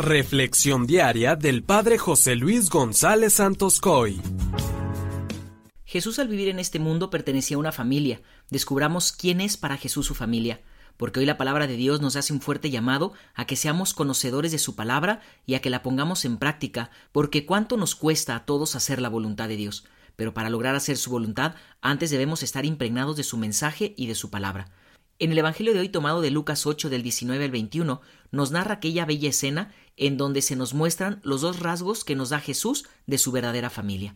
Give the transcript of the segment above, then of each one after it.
Reflexión diaria del Padre José Luis González Santos Coy. Jesús al vivir en este mundo pertenecía a una familia. Descubramos quién es para Jesús su familia, porque hoy la palabra de Dios nos hace un fuerte llamado a que seamos conocedores de su palabra y a que la pongamos en práctica, porque cuánto nos cuesta a todos hacer la voluntad de Dios. Pero para lograr hacer su voluntad, antes debemos estar impregnados de su mensaje y de su palabra. En el Evangelio de hoy tomado de Lucas 8 del 19 al 21 nos narra aquella bella escena en donde se nos muestran los dos rasgos que nos da Jesús de su verdadera familia.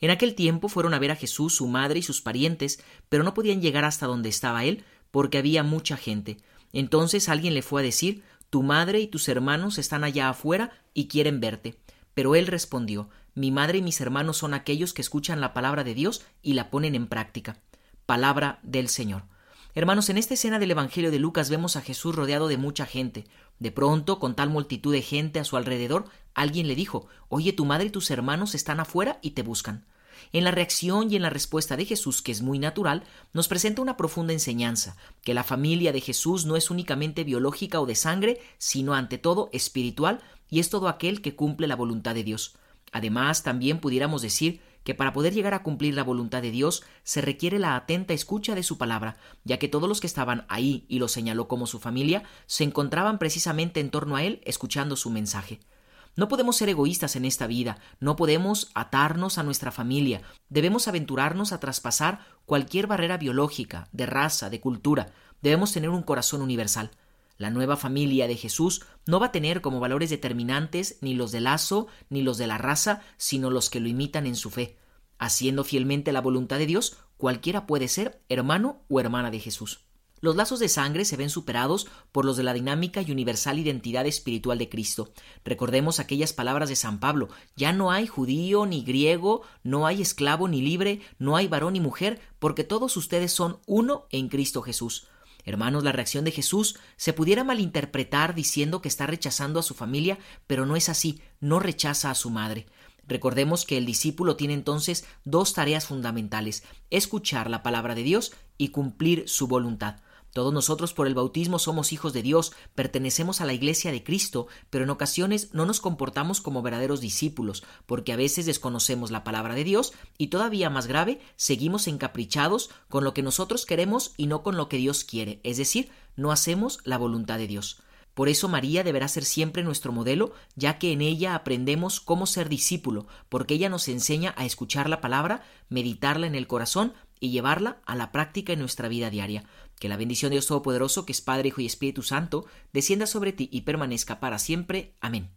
En aquel tiempo fueron a ver a Jesús su madre y sus parientes, pero no podían llegar hasta donde estaba él porque había mucha gente. Entonces alguien le fue a decir Tu madre y tus hermanos están allá afuera y quieren verte. Pero él respondió Mi madre y mis hermanos son aquellos que escuchan la palabra de Dios y la ponen en práctica. Palabra del Señor. Hermanos, en esta escena del Evangelio de Lucas vemos a Jesús rodeado de mucha gente. De pronto, con tal multitud de gente a su alrededor, alguien le dijo Oye, tu madre y tus hermanos están afuera y te buscan. En la reacción y en la respuesta de Jesús, que es muy natural, nos presenta una profunda enseñanza, que la familia de Jesús no es únicamente biológica o de sangre, sino ante todo espiritual, y es todo aquel que cumple la voluntad de Dios. Además, también pudiéramos decir que para poder llegar a cumplir la voluntad de Dios se requiere la atenta escucha de su palabra, ya que todos los que estaban ahí y lo señaló como su familia se encontraban precisamente en torno a él escuchando su mensaje. No podemos ser egoístas en esta vida, no podemos atarnos a nuestra familia, debemos aventurarnos a traspasar cualquier barrera biológica, de raza, de cultura, debemos tener un corazón universal. La nueva familia de Jesús no va a tener como valores determinantes ni los del lazo ni los de la raza, sino los que lo imitan en su fe. Haciendo fielmente la voluntad de Dios, cualquiera puede ser hermano o hermana de Jesús. Los lazos de sangre se ven superados por los de la dinámica y universal identidad espiritual de Cristo. Recordemos aquellas palabras de San Pablo ya no hay judío ni griego, no hay esclavo ni libre, no hay varón ni mujer, porque todos ustedes son uno en Cristo Jesús. Hermanos, la reacción de Jesús se pudiera malinterpretar diciendo que está rechazando a su familia, pero no es así, no rechaza a su madre. Recordemos que el discípulo tiene entonces dos tareas fundamentales, escuchar la palabra de Dios y cumplir su voluntad. Todos nosotros por el bautismo somos hijos de Dios, pertenecemos a la Iglesia de Cristo, pero en ocasiones no nos comportamos como verdaderos discípulos, porque a veces desconocemos la palabra de Dios y todavía más grave, seguimos encaprichados con lo que nosotros queremos y no con lo que Dios quiere, es decir, no hacemos la voluntad de Dios. Por eso María deberá ser siempre nuestro modelo, ya que en ella aprendemos cómo ser discípulo, porque ella nos enseña a escuchar la palabra, meditarla en el corazón y llevarla a la práctica en nuestra vida diaria. Que la bendición de Dios Todopoderoso, que es Padre, Hijo y Espíritu Santo, descienda sobre ti y permanezca para siempre. Amén.